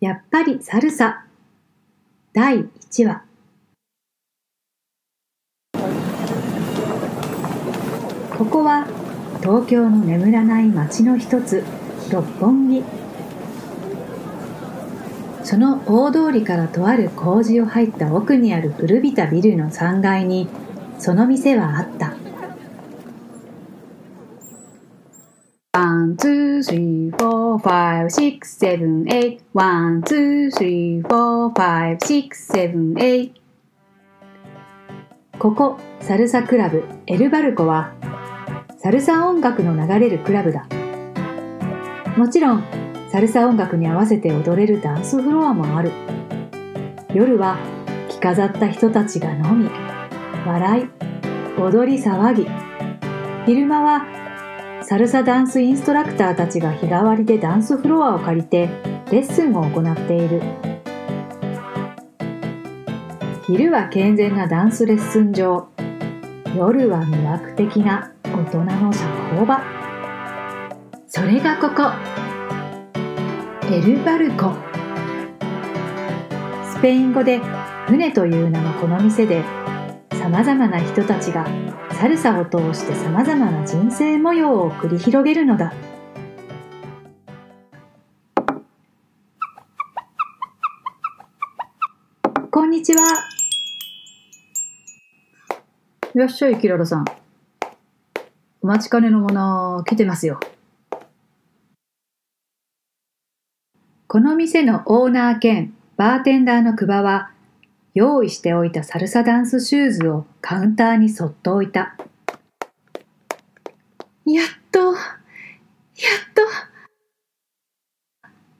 やっぱりサルサ。第1話。ここは東京の眠らない街の一つ六本木。その大通りからとある工事を入った奥にある古びたビルの3階にその店はあったOne、two、three、four、five、six、seven、eight。One、two、three、fo three, four, five, six, seven, eight. One, two, three, four, five, six, seven, eight. ここ、サルサクラブエルバルコは、サルサ音楽の流れるクラブだ。もちろん、サルサ音楽に合わせて踊れるダンスフロアもある。夜は、着飾った人たちが飲み、笑い、踊り騒ぎ。昼間はサルサダンスインストラクターたちが日替わりでダンスフロアを借りてレッスンを行っている。昼は健全なダンスレッスン場。夜は魅惑的な大人の社交場。それがここエルバルコ。スペイン語で船という名のこの店でさまざまな人たちがサルサを通してさまざまな人生模様を繰り広げるのだ。こんにちは。いらっしゃいキララさん。お待ちかねのもの来てますよ。この店のオーナー兼バーテンダーの久保は用意しておいたサルサダンスシューズをカウンターにそっと置いた。やっと、やっと。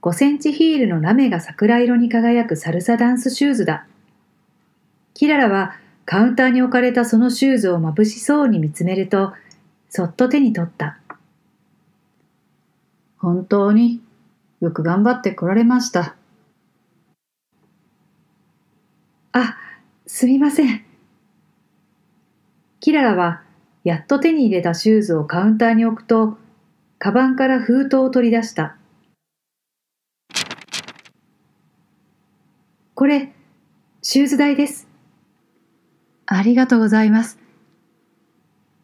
5センチヒールのラメが桜色に輝くサルサダンスシューズだ。キララはカウンターに置かれたそのシューズを眩しそうに見つめると、そっと手に取った。本当によく頑張ってこられました。あ、すみません。キララはやっと手に入れたシューズをカウンターに置くと、カバンから封筒を取り出した。これ、シューズ代です。ありがとうございます。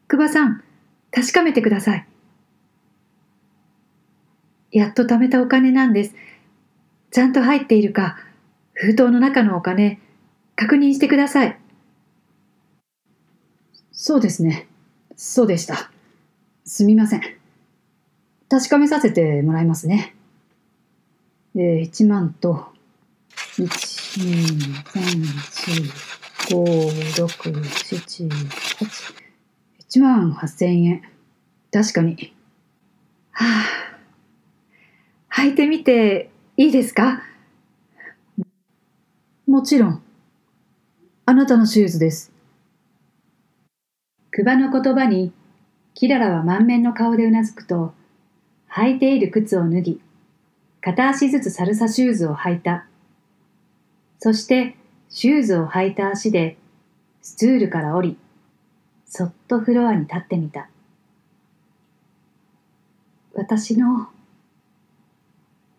久保さん、確かめてください。やっと貯めたお金なんです。ちゃんと入っているか、封筒の中のお金、確認してください。そうですね。そうでした。すみません。確かめさせてもらいますね。えー、1万と、1、2、3、4、5、6、7、8、1万8000円。確かに。はあ、履いてみていいですか？もちろん。あなたのシューズです。クバの言葉に、キララは満面の顔でうなずくと、履いている靴を脱ぎ、片足ずつサルサシューズを履いた。そして、シューズを履いた足で、スツールから降り、そっとフロアに立ってみた。私の、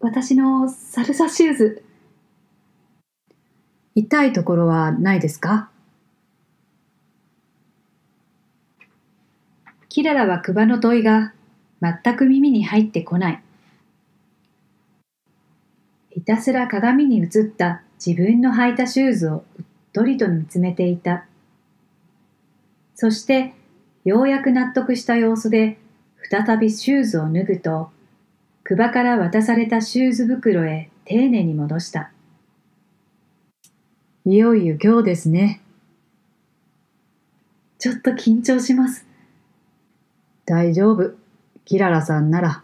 私のサルサシューズ。痛いところはないですか？キララはクバの問いが全く耳に入ってこない。ひたすら鏡に映った自分の履いたシューズをうっとりと見つめていた。そしてようやく納得した様子で再びシューズを脱ぐと、クバから渡されたシューズ袋へ丁寧に戻した。いよいよ今日ですね。ちょっと緊張します。大丈夫。キララさんなら。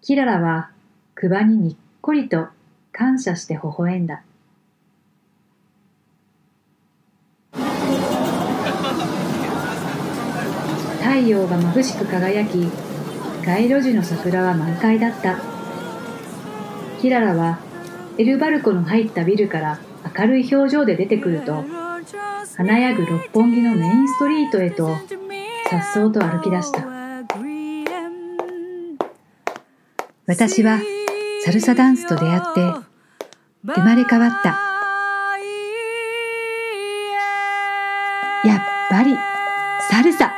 キララは、クバににっこりと感謝して微笑んだ。太陽が眩しく輝き、街路樹の桜は満開だった。キララはエルバルコの入ったビルから明るい表情で出てくると華やぐ六本木のメインストリートへと颯爽と歩き出した私はサルサダンスと出会って生まれ変わった。やっぱりサルサ。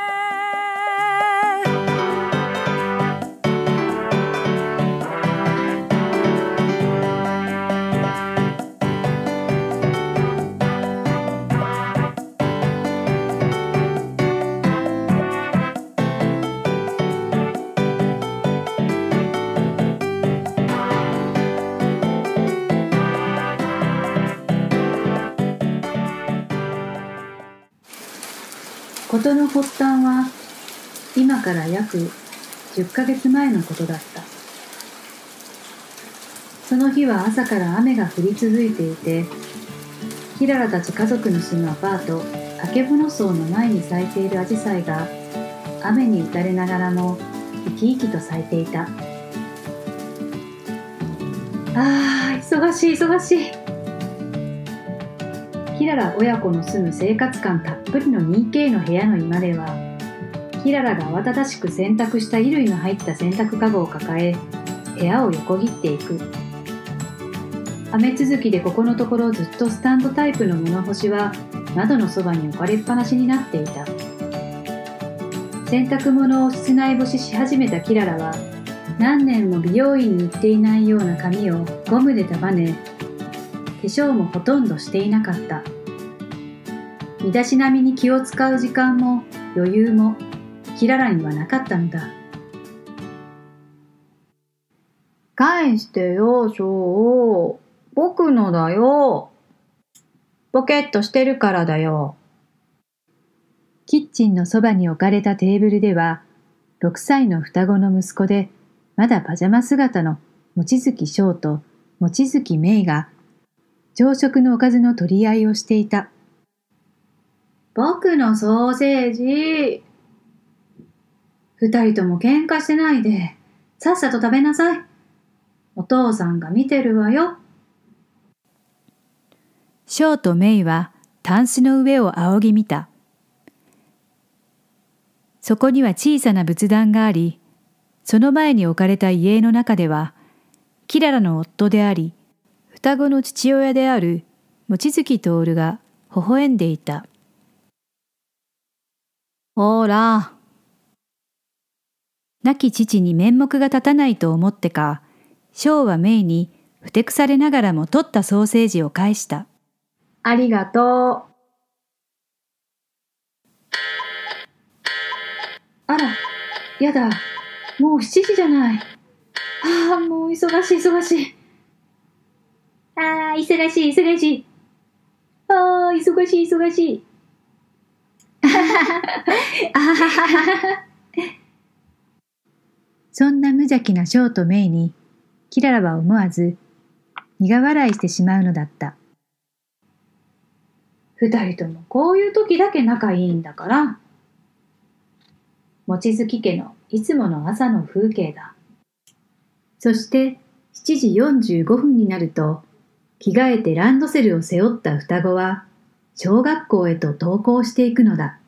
事の発端は今から約10ヶ月前のことだった。その日は朝から雨が降り続いていてキララたち家族の住むアパート竹物荘の前に咲いているアジサイが雨に打たれながらも生き生きと咲いていた。あー忙しい忙しい。キララ親子の住む生活感たっぷりの 2K の部屋の居間ではキララが慌ただしく洗濯した衣類の入った洗濯かごを抱え部屋を横切っていく。雨続きでここのところずっとスタンドタイプの物干しは窓のそばに置かれっぱなしになっていた。洗濯物を室内干しし始めたキララは何年も美容院に行っていないような髪をゴムで束ね粧もほとんどしていなかった身だしなみに気を使う時間も余裕もキララにはなかったのだ返してよ、ショー。僕のだよ。ポケットしてるからだよ。キッチンのそばに置かれたテーブルでは、6歳の双子の息子で、まだパジャマ姿の望月翔と望月芽衣が朝食のおかずの取り合いをしていた。僕のソーセージ。二人とも喧嘩してないで、さっさと食べなさい。お父さんが見てるわよ。ショーとメイはタンスの上を仰ぎ見た。そこには小さな仏壇があり、その前に置かれた家の中では、キララの夫であり、双子の父親である望月徹が微笑んでいた。ほら。亡き父に面目が立たないと思ってか、章はメイにふてくされながらも取ったソーセージを返した。ありがとう。あら、やだ。もう7時じゃない。ああ、もう忙しい忙しい。ああ、忙しい、忙しい。ああ、忙しい、忙しい。そんな無邪気なショート・メイに、キララは思わず苦笑いしてしまうのだった。二人ともこういう時だけ仲いいんだから。望月家のいつもの朝の風景だ。そして7時45分になると着替えてランドセルを背負った双子は、小学校へと登校していくのだ。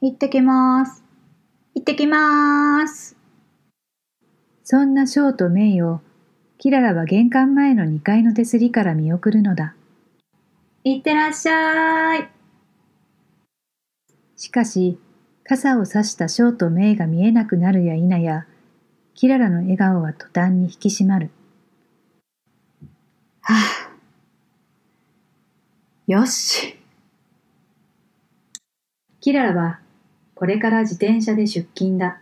行ってきます。行ってきます。そんなショーとメイを、キララは玄関前の2階の手すりから見送るのだ。行ってらっしゃい。しかし、傘を差したショーとメイが見えなくなるや否や、キララの笑顔は途端に引き締まる。はあ、よし。キララはこれから自転車で出勤だ。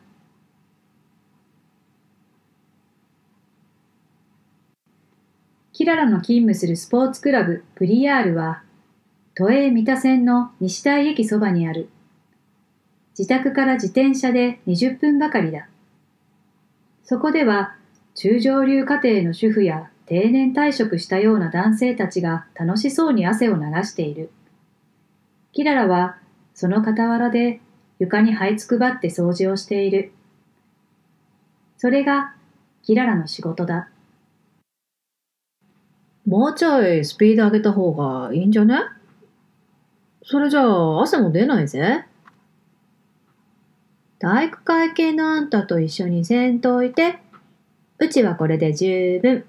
キララの勤務するスポーツクラブプリヤールは都営三田線の西大駅そばにある。自宅から自転車で20分ばかりだ。そこでは中上流家庭の主婦や定年退職したような男性たちが楽しそうに汗を流している。キララはその傍らで床に這いつくばって掃除をしている。それがキララの仕事だ。もうちょいスピード上げた方がいいんじゃね？それじゃあ汗も出ないぜ。体育会系のあんたと一緒にせんといて。うちはこれで十分。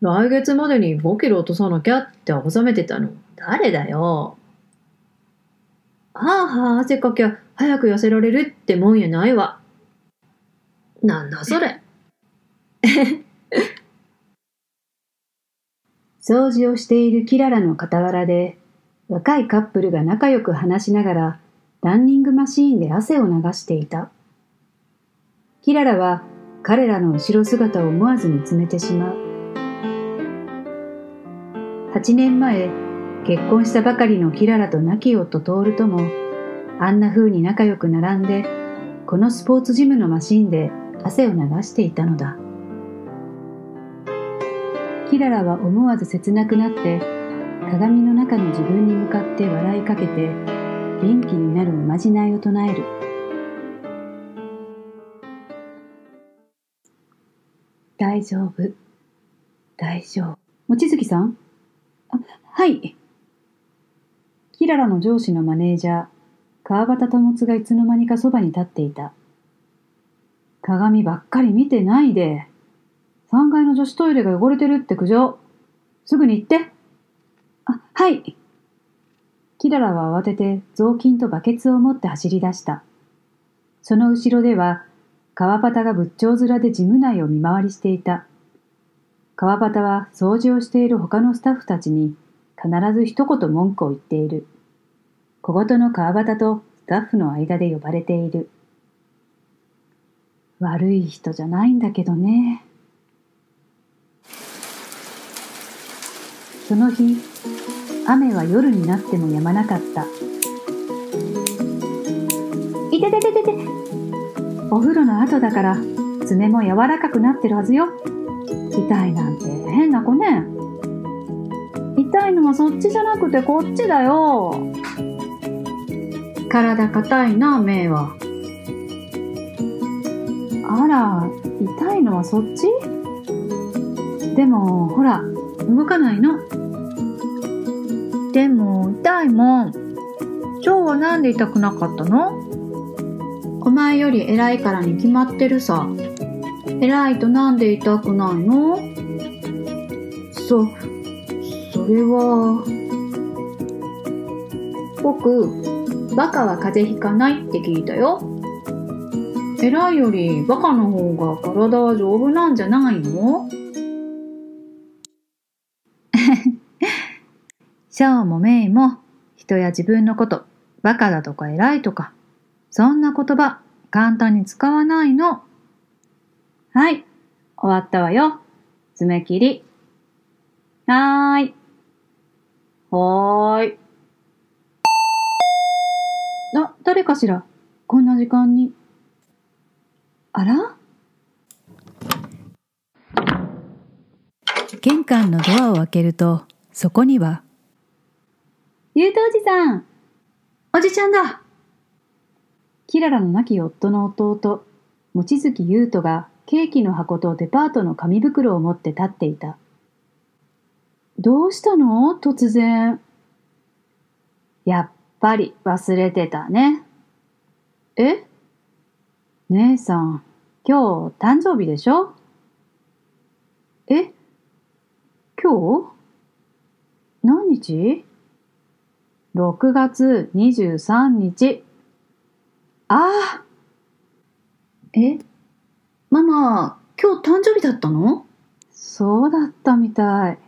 来月までに5キロ落とさなきゃって収めてたの。誰だよ。はあはあ、汗かきゃ早く痩せられるってもんやないわ。なんだそれ。掃除をしているキララの傍らで、若いカップルが仲良く話しながら、ランニングマシーンで汗を流していた。キララは彼らの後ろ姿を思わず見つめてしまう。8年前、結婚したばかりのキララと亡き夫トールとも、あんな風に仲良く並んで、このスポーツジムのマシンで汗を流していたのだ。キララは思わず切なくなって、鏡の中の自分に向かって笑いかけて、元気になるおまじないを唱える。大丈夫。大丈夫。望月さん、はい。キララの上司のマネージャー、川端保がいつの間にかそばに立っていた。鏡ばっかり見てないで。3階の女子トイレが汚れてるって苦情。すぐに行って。あ、はい。キララは慌てて雑巾とバケツを持って走り出した。その後ろでは、川端が仏頂面で事務内を見回りしていた。川端は掃除をしている他のスタッフたちに必ず一言文句を言っている。小言の川端とスタッフの間で呼ばれている。悪い人じゃないんだけどね。その日、雨は夜になっても止まなかった。いててててて。お風呂の後だから爪も柔らかくなってるはずよ。痛いな変な子ね。痛いのはそっちじゃなくてこっちだよ。体硬いな、目は。あら、痛いのはそっち？でも、ほら、動かないの。でも、痛いもん。今日はなんで痛くなかったの？お前より偉いからに決まってるさ。偉いとなんで痛くないの？そ、それは。僕、バカは風邪ひかないって聞いたよ。偉いよりバカの方が体は丈夫なんじゃないの？シャオもメイも人や自分のこと、バカだとか偉いとか、そんな言葉簡単に使わないの。はい、終わったわよ。爪切り。はーい。はーい。あ、誰かしら？こんな時間に。あら？玄関のドアを開けると、そこには、ゆうとおじさんおじちゃんだキララの亡き夫の弟、望月優斗がケーキの箱とデパートの紙袋を持って立っていた。どうしたの？突然。やっぱり忘れてたね。え？姉さん、今日誕生日でしょ？え？今日？何日 ?6 月23日。ああえ？ママ、今日誕生日だったの？そうだったみたい。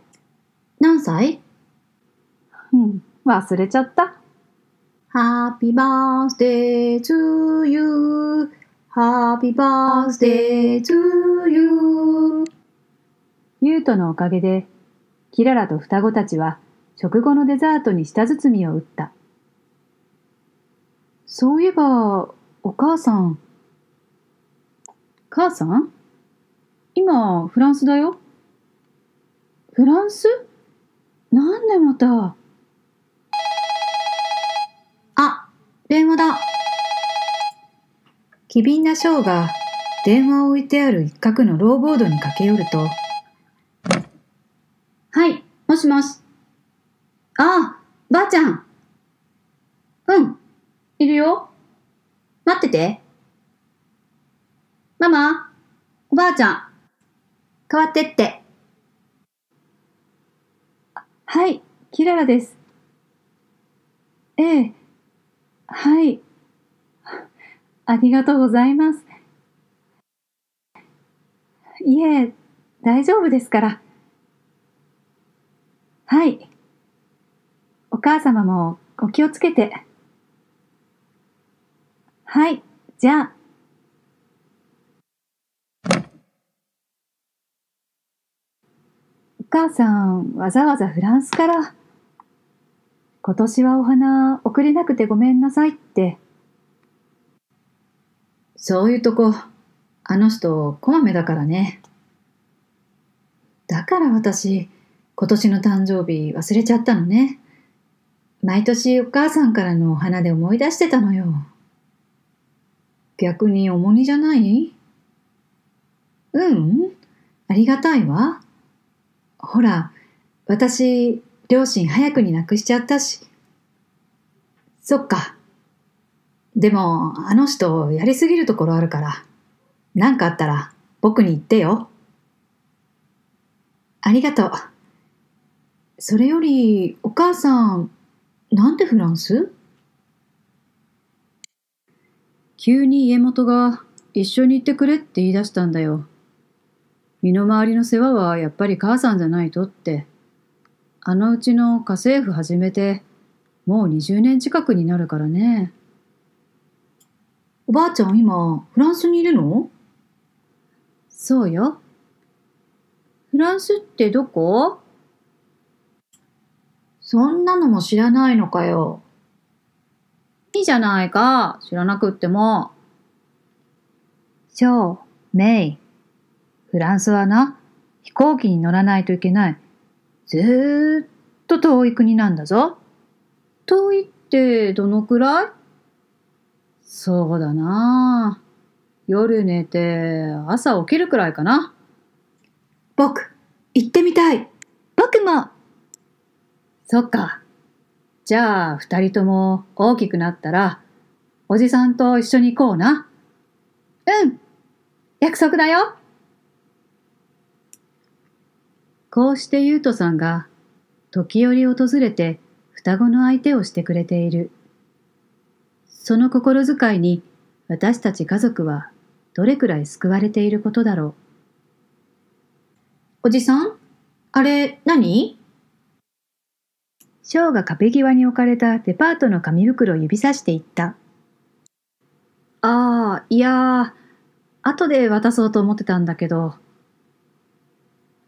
何歳？うん、忘れちゃった。Happy birthday to you.Happy birthday to you. ゆうとのおかげで、キララと双子たちは食後のデザートに舌包みを打った。そういえば、お母さん。母さん？今、フランスだよ。フランス？なんでまた？あ、電話だ。機敏なショーが電話を置いてある一角のローボードに駆け寄ると、はい、もしもし。ああ、ばあちゃん。うん、いるよ。待ってて。ママ、おばあちゃん、代わってって。はい、キララです。ええ、はい。ありがとうございます。いえ、大丈夫ですから。はい。お母様もお気をつけて。はい、じゃあ。母さん、わざわざフランスから。今年はお花送れなくてごめんなさいって。そういうとこ、あの人、こまめだからね。だから私、今年の誕生日忘れちゃったのね。毎年お母さんからのお花で思い出してたのよ。逆に重荷じゃない？うん、ありがたいわ。ほら、私、両親早くに亡くしちゃったし。そっか。でも、あの人、やりすぎるところあるから。なんかあったら、僕に言ってよ。ありがとう。それより、お母さん、なんでフランス？急に家元が一緒に行ってくれって言い出したんだよ。身の回りの世話はやっぱり母さんじゃないとって。あのうちの家政婦始めて、もう20年近くになるからね。おばあちゃん今、フランスにいるの？そうよ。フランスってどこ？そんなのも知らないのかよ。いいじゃないか。知らなくっても。ショー、メイ。フランスはな、飛行機に乗らないといけない。ずーっと遠い国なんだぞ。遠いってどのくらい？そうだなあ夜寝て朝起きるくらいかな。僕、行ってみたい。僕もそっか。じゃあ、二人とも大きくなったら、おじさんと一緒に行こうな。うん約束だよこうしてゆうとさんが、時折訪れて双子の相手をしてくれている。その心遣いに私たち家族はどれくらい救われていることだろう。おじさん？あれ何？ショーが壁際に置かれたデパートの紙袋を指さしていった。ああ、いやー、後で渡そうと思ってたんだけど。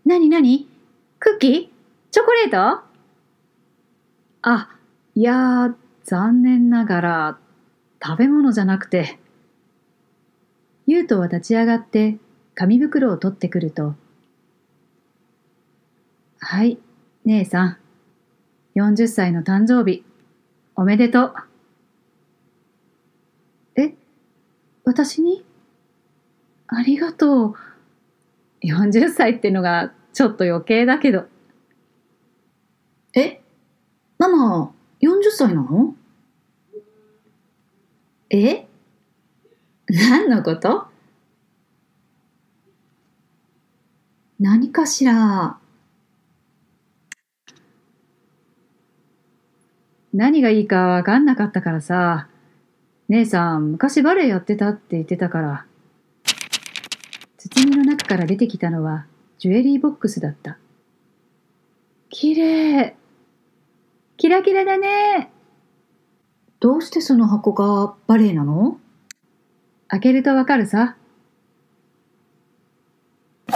なになにクッキー？チョコレート？あ、いや、残念ながら、食べ物じゃなくて。ゆうとは立ち上がって紙袋を取ってくると、はい、姉さん。40歳の誕生日、おめでとう。え私に？ありがとう。40歳ってのがちょっと余計だけど。え？ママ、40歳なの？え？何のこと？何かしら何がいいかわかんなかったからさ。姉さん、昔バレエやってたって言ってたから。包みの中から出てきたのはジュエリーボックスだった。きれい。キラキラだね。どうしてその箱がバレエなの？開けるとわかるさ。コ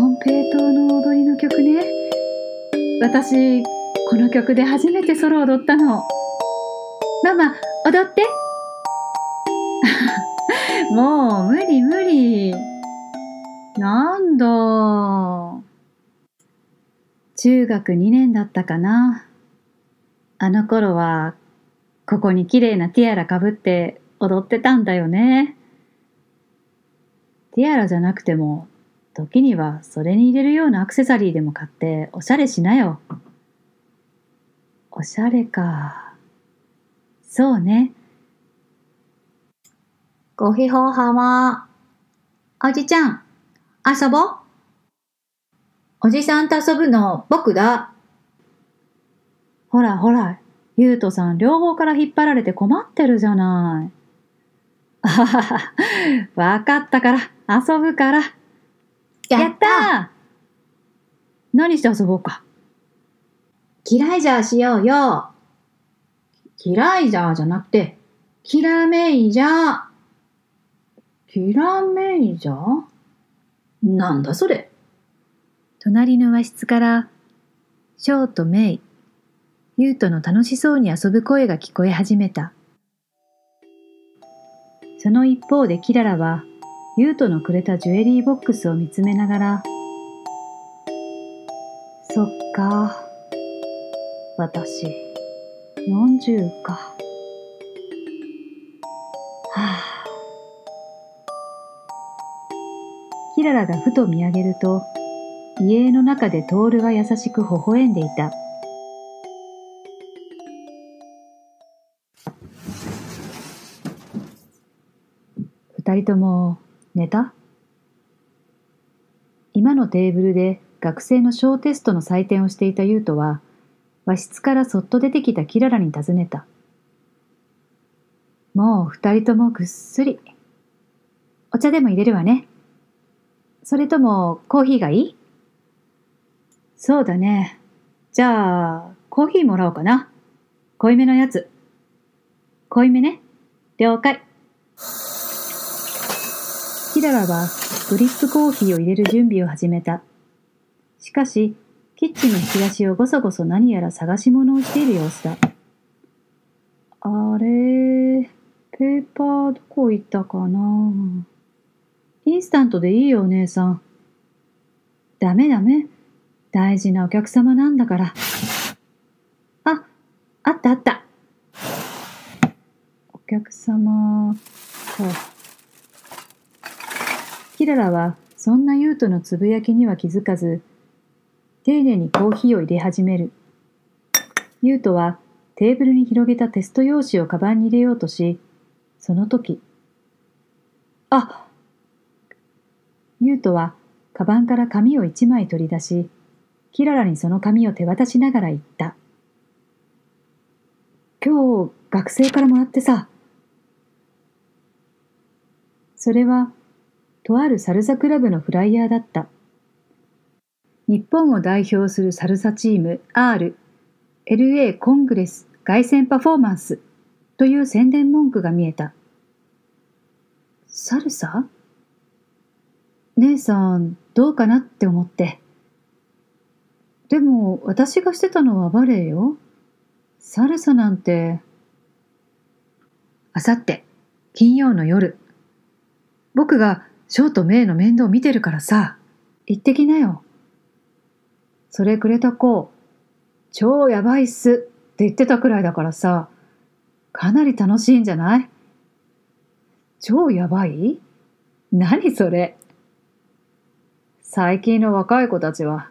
ンペイトーの踊りの曲ね。私、この曲で初めてソロ踊ったの。ママ、踊って。もう無理無理。なんだ。中学2年だったかな。あの頃は、ここに綺麗なティアラかぶって踊ってたんだよね。ティアラじゃなくても、時にはそれに入れるようなアクセサリーでも買っておしゃれしなよ。おしゃれか。そうね。ごひほはま。おじちゃん、遊ぼう。おじさんと遊ぶの僕だ。ほらほら、ゆうとさん両方から引っ張られて困ってるじゃない。あははは、わかったから、遊ぶから。やったー何して遊ぼうか。嫌いじゃしようよ。嫌いじゃじゃなくて、きらめいじゃ。きらめいじゃ？なんだそれ？隣の和室から、ショーとメイ、ユウとの楽しそうに遊ぶ声が聞こえ始めた。その一方でキララは、ユウとのくれたジュエリーボックスを見つめながら、そっか。私、40か。はあ。キララがふと見上げると、家の中でトールが優しく微笑んでいた。二人とも寝た？今のテーブルで学生の小テストの採点をしていたユウトは和室からそっと出てきたキララに尋ねた。もう二人ともぐっすり。お茶でも入れるわね。それともコーヒーがいい？そうだね。じゃあ、コーヒーもらおうかな。濃いめのやつ。濃いめね。了解。キララはドリップコーヒーを入れる準備を始めた。しかし、キッチンの引き出しをごそごそ何やら探し物をしている様子だ。あれ、ペーパーどこ行ったかな？インスタントでいいよ、お姉さん。ダメダメ。大事なお客様なんだから。あ、あったあった。お客様か。キララはそんなユウトのつぶやきには気づかず、丁寧にコーヒーを入れ始める。ユウトはテーブルに広げたテスト用紙をカバンに入れようとし、その時、あユウトはカバンから紙を一枚取り出し、キララにその紙を手渡しながら言った。今日学生からもらってさ。それは、とあるサルサクラブのフライヤーだった。日本を代表するサルサチーム R、LA コングレス凱旋パフォーマンスという宣伝文句が見えた。サルサ？姉さん、どうかなって思って。でも、私がしてたのはバレエよ。サルサなんて。あさって、金曜の夜。僕がショーとメイの面倒を見てるからさ、行ってきなよ。それくれた子、超やばいっすって言ってたくらいだからさ、かなり楽しいんじゃない？超やばい？何それ？最近の若い子たちは、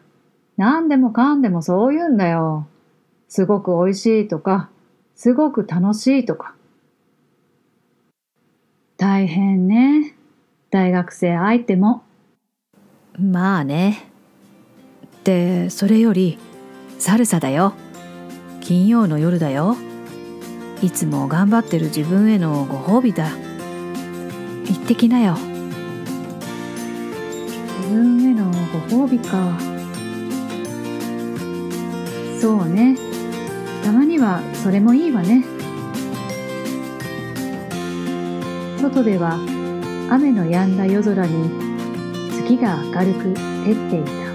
何でもかんでもそう言うんだよ。すごく美味しいとか、すごく楽しいとか。大変ね。大学生相手も。まあね。で、それより、サルサだよ。金曜の夜だよ。いつも頑張ってる自分へのご褒美だ。行ってきなよ。自分へのご褒美か。そうね。たまにはそれもいいわね。外では雨の止んだ夜空に月が明るく照っていた。